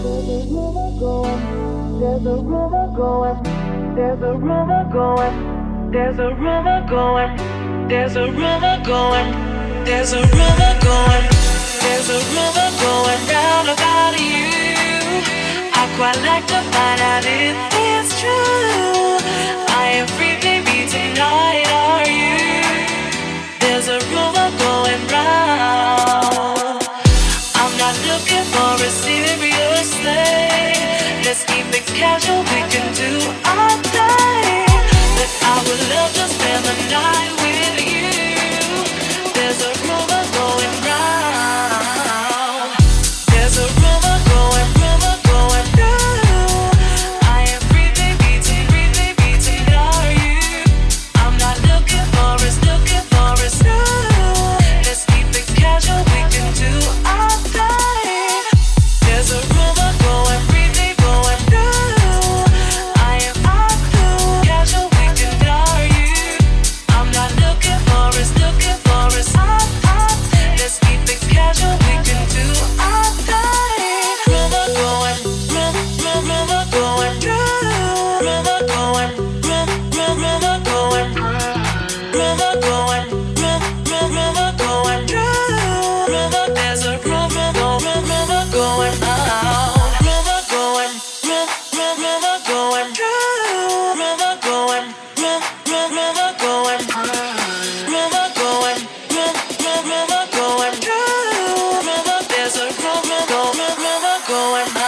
There's a rumor going. There's a rumor going. There's a rumor going. There's a rumor going. There's a rumor going. There's a rumor going. There's a rumor going round about you. I quite like to find out if it's true. I am free, baby, tonight. Are you? There's a rumor going round. I'm not looking for a serious. Let's keep it casual, we can do our thing. But I would love to spend the night know I'm high.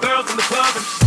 Bust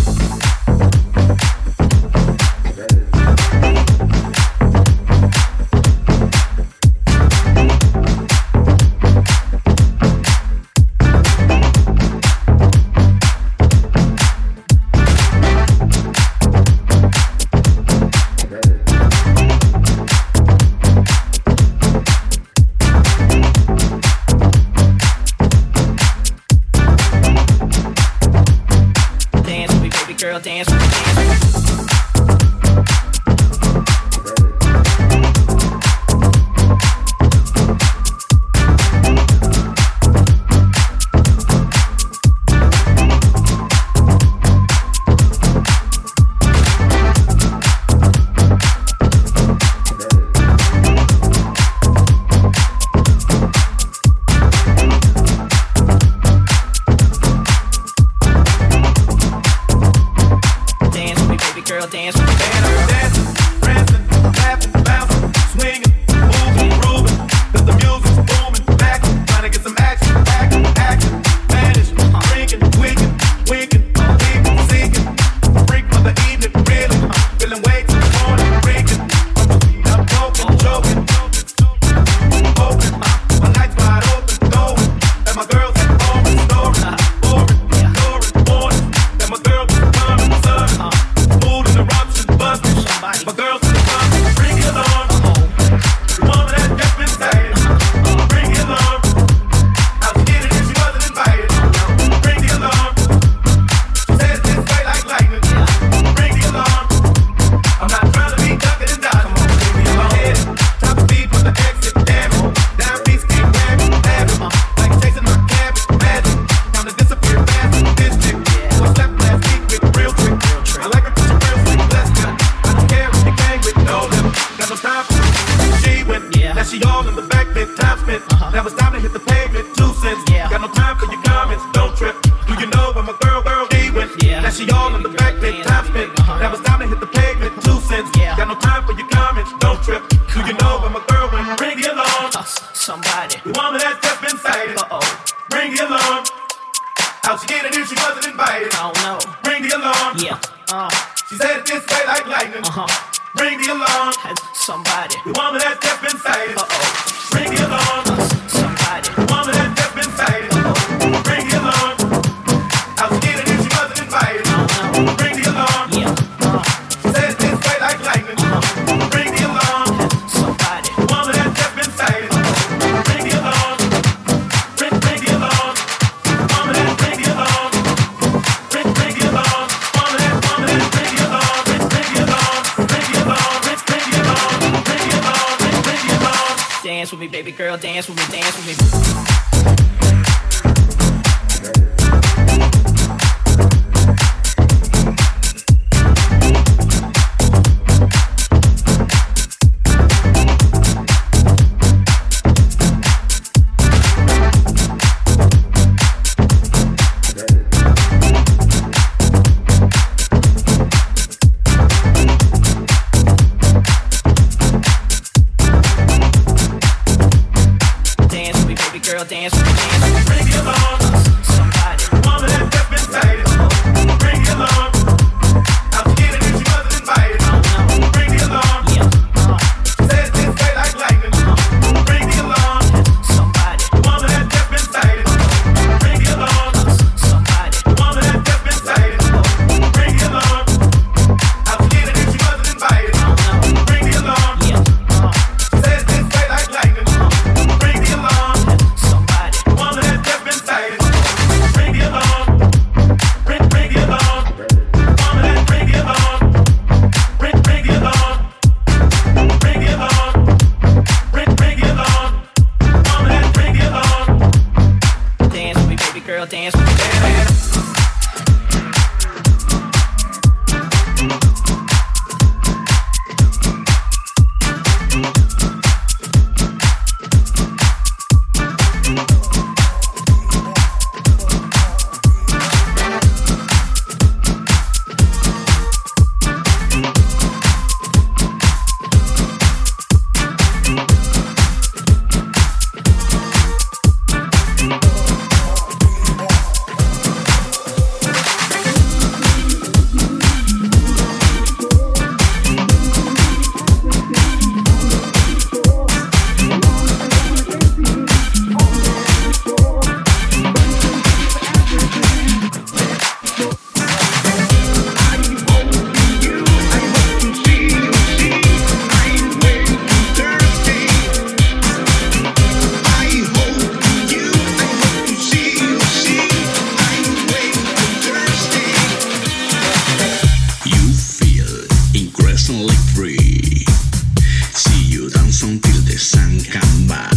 Kamba.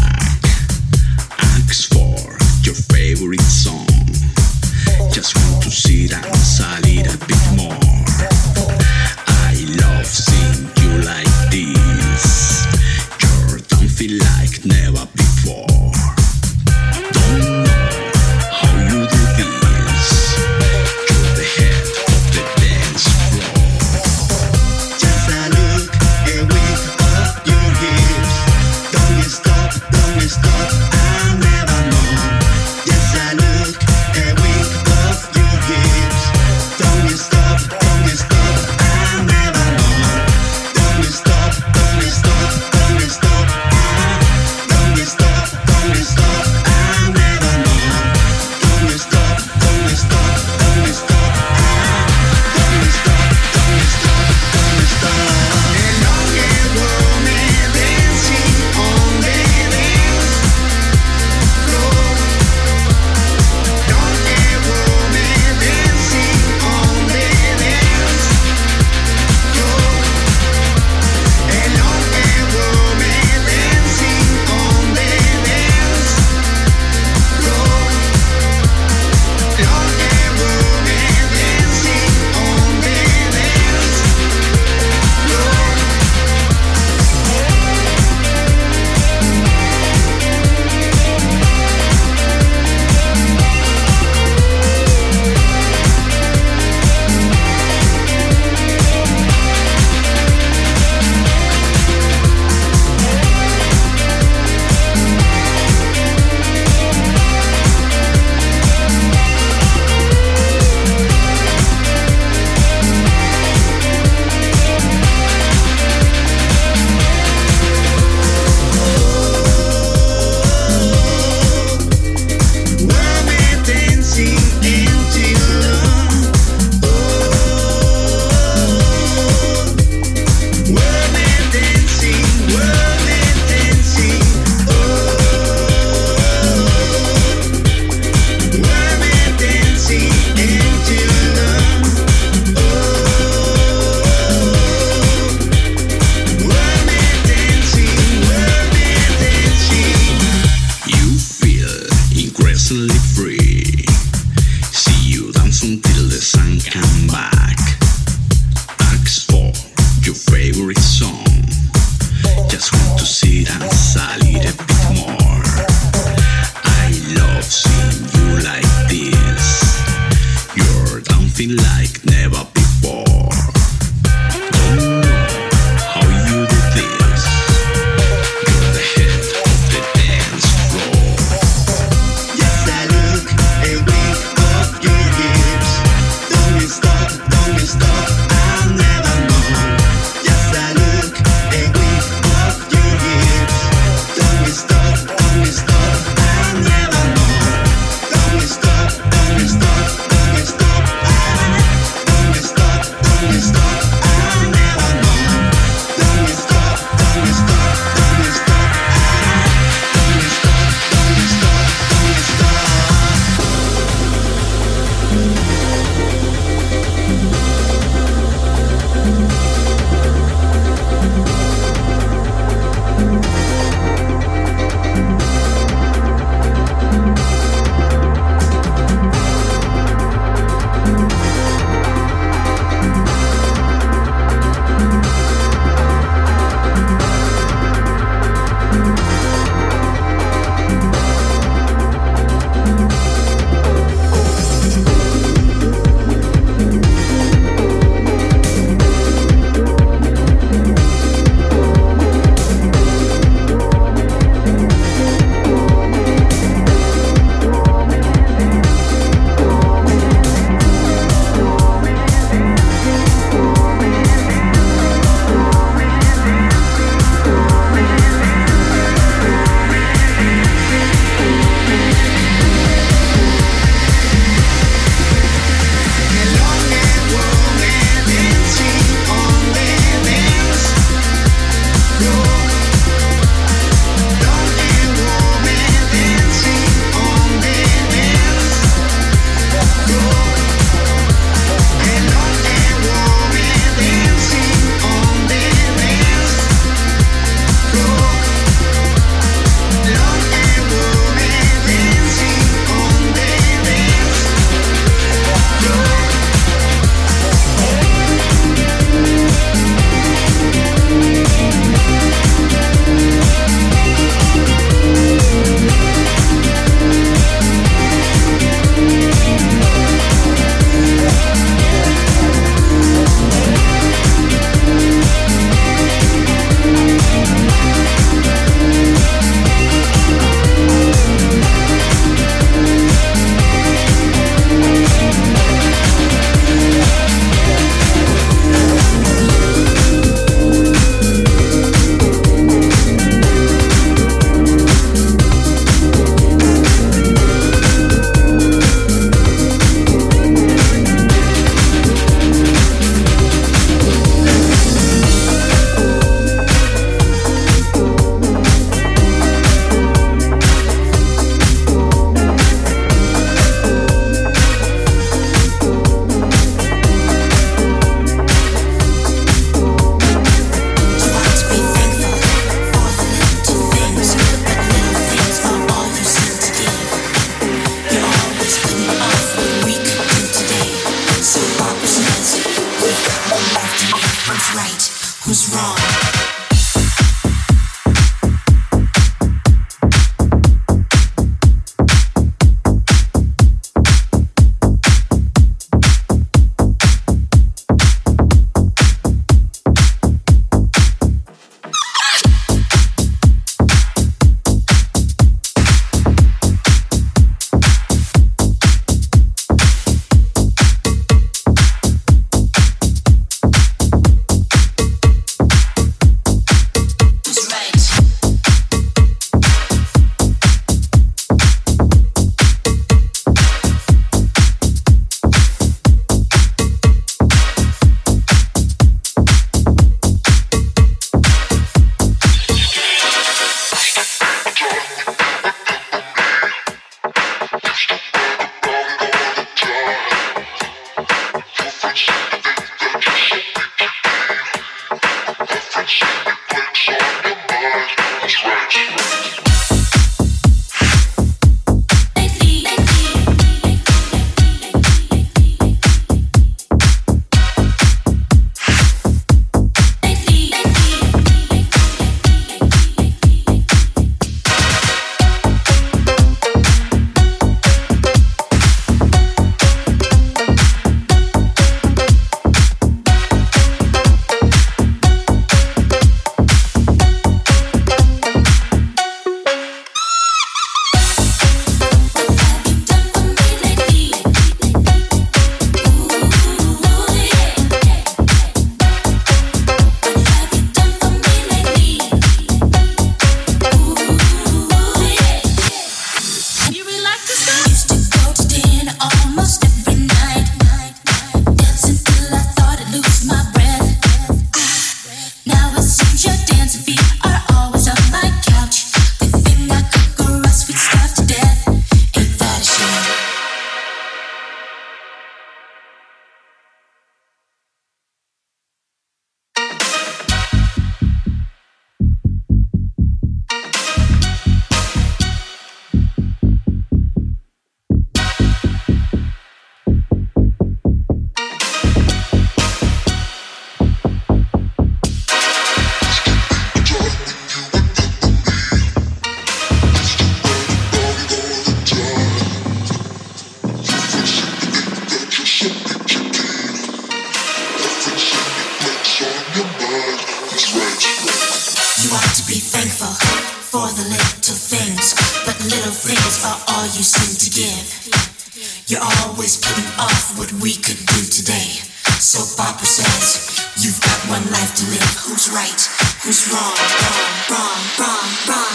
So Papa says, You've got one life to live. Who's right? Who's wrong? Wrong, wrong, wrong, wrong.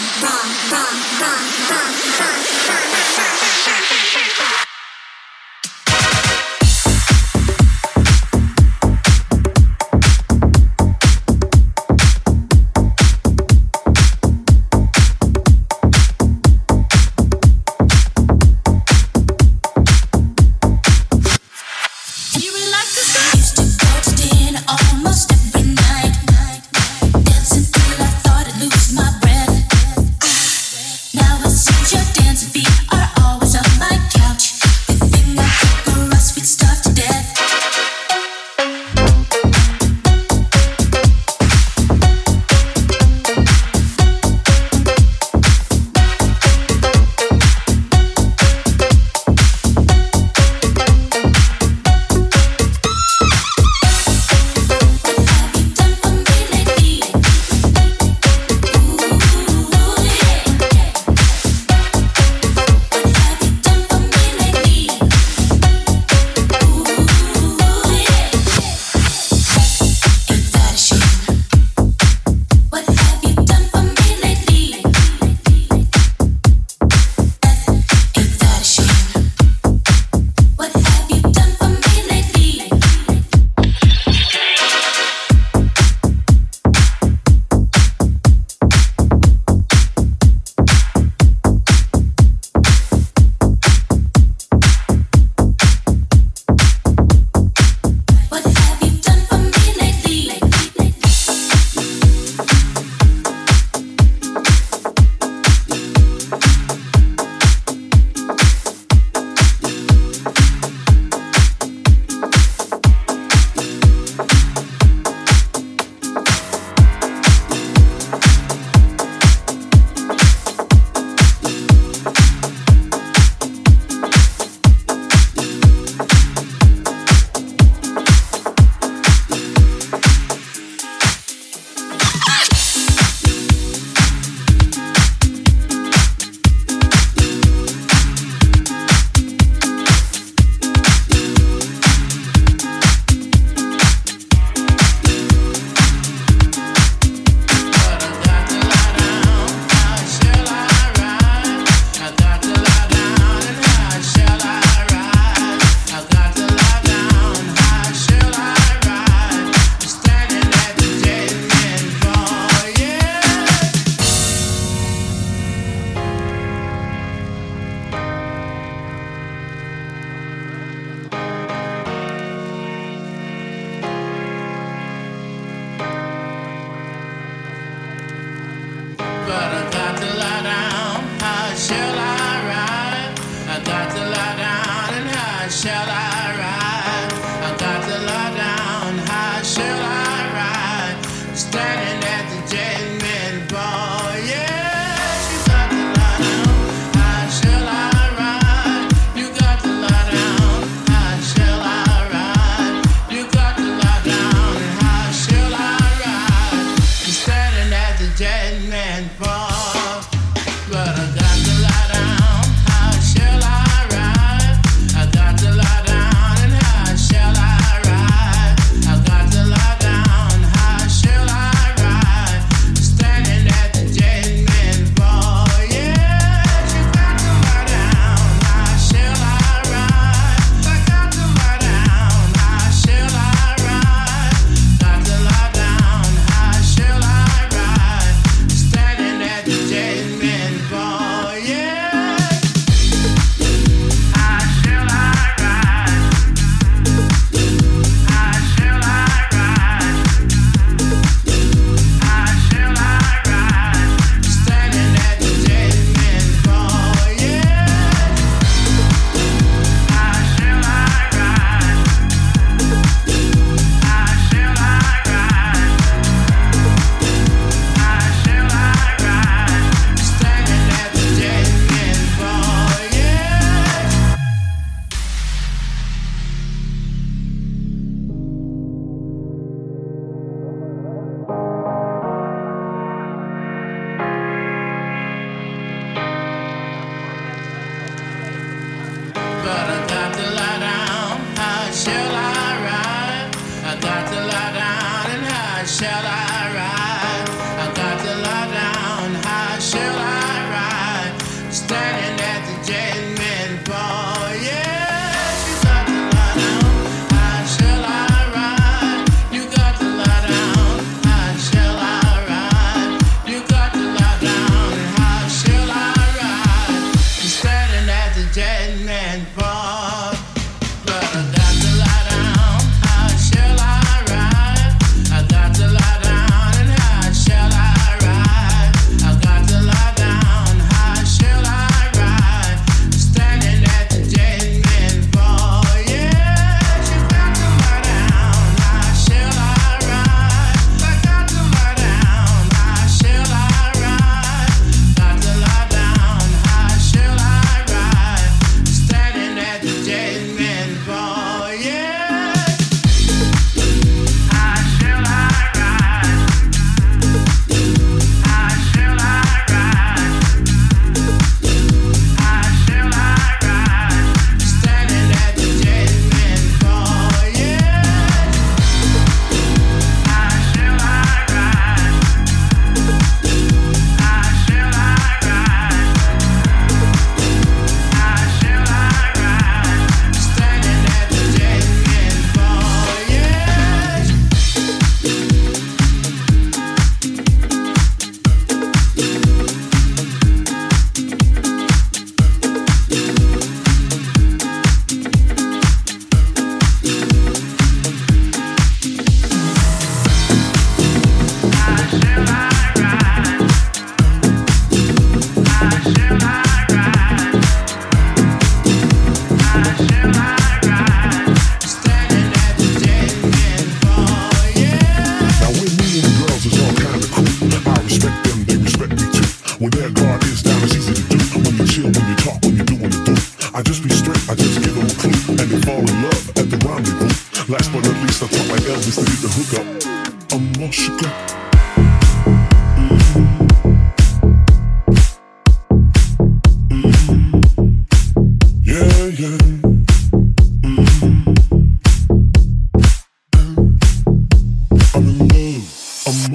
Is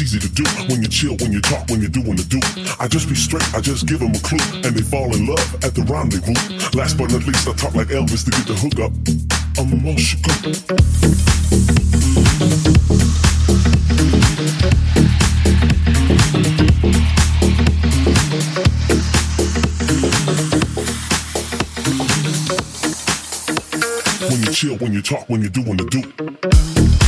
easy to do. When you chill, when you talk, when you're doing the do. I just be straight, I just give them a clue. And they fall in love at the rendezvous. Last but not least, I talk like Elvis to get the hook up. I'm all shook chill when you talk, when you're doing the do.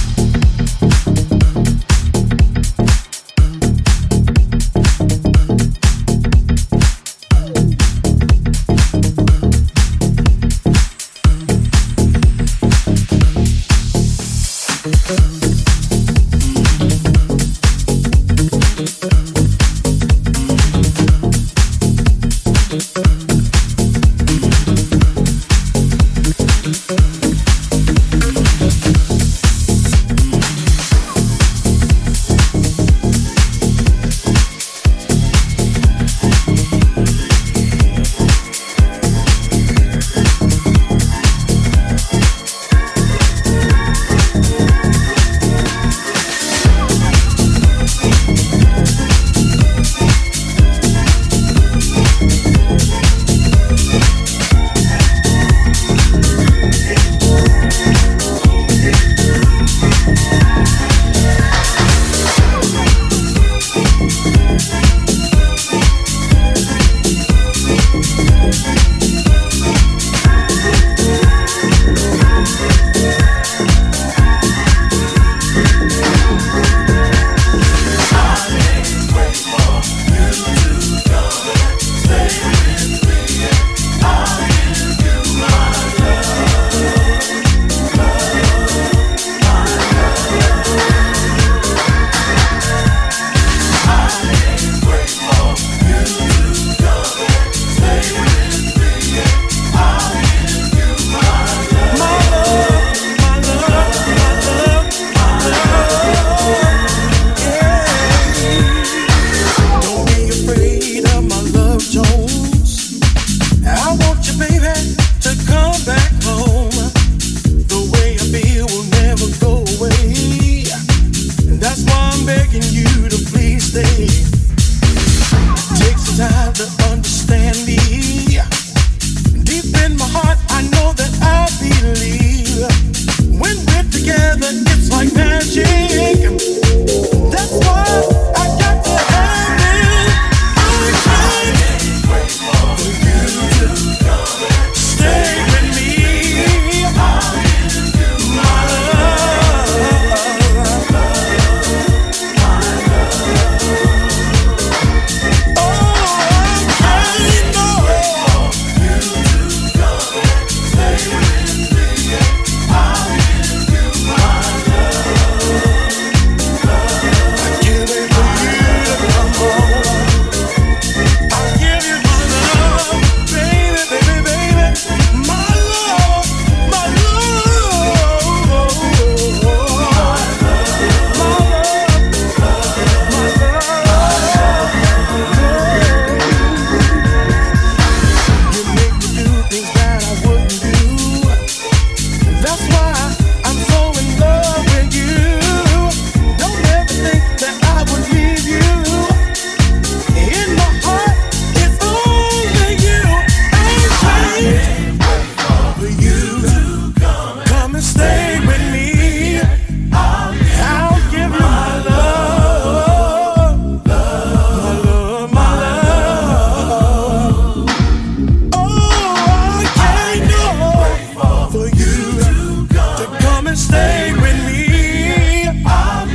stay with me. I'll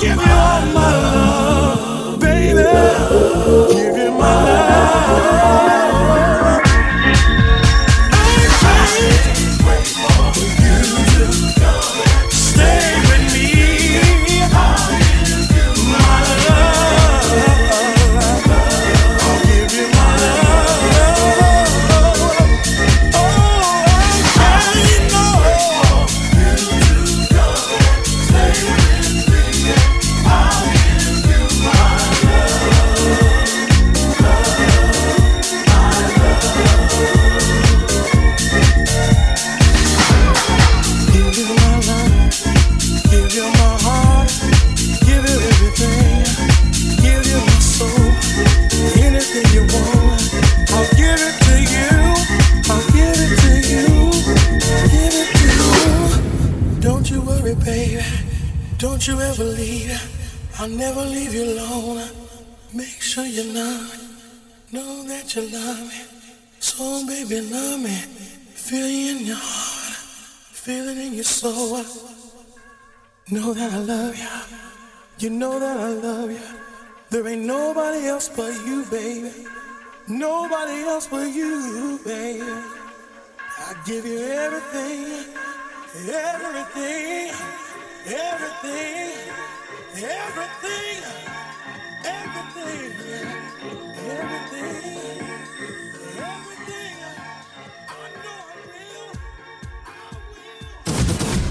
give you all my love, baby. You know that I love you. There ain't nobody else but you, baby. Nobody else but you, baby. I give you everything, everything, everything, everything, everything, everything, everything.